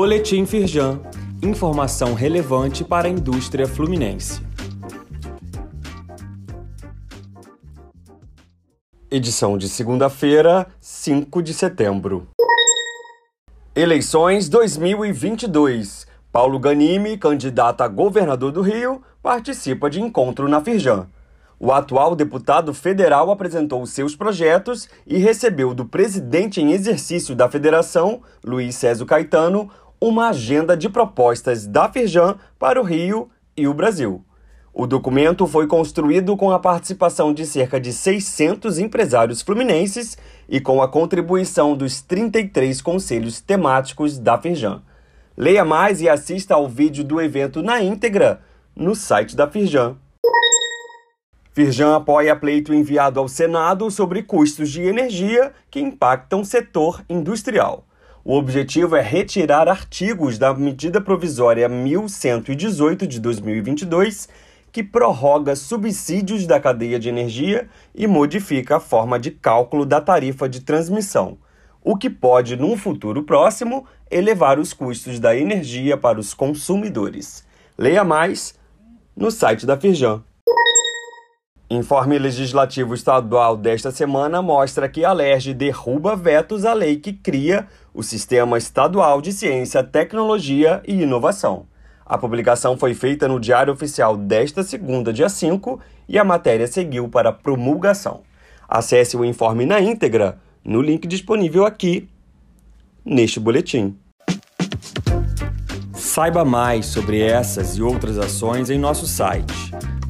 Boletim Firjan. Informação relevante para a indústria fluminense. Edição de segunda-feira, 5 de setembro. Eleições 2022. Paulo Ganimi, candidato a governador do Rio, participa de encontro na Firjan. O atual deputado federal apresentou seus projetos e recebeu do presidente em exercício da federação, Luiz César Caetano, uma agenda de propostas da Firjan para o Rio e o Brasil. O documento foi construído com a participação de cerca de 600 empresários fluminenses e com a contribuição dos 33 conselhos temáticos da Firjan. Leia mais e assista ao vídeo do evento na íntegra no site da Firjan. Firjan apoia pleito enviado ao Senado sobre custos de energia que impactam o setor industrial. O objetivo é retirar artigos da medida provisória 1118 de 2022, que prorroga subsídios da cadeia de energia e modifica a forma de cálculo da tarifa de transmissão, o que pode, num futuro próximo, elevar os custos da energia para os consumidores. Leia mais no site da Firjan. Informe legislativo estadual desta semana mostra que a LERJ derruba vetos à lei que cria o Sistema Estadual de Ciência, Tecnologia e Inovação. A publicação foi feita no Diário Oficial desta segunda, dia 5, e a matéria seguiu para promulgação. Acesse o informe na íntegra no link disponível aqui neste boletim. Saiba mais sobre essas e outras ações em nosso site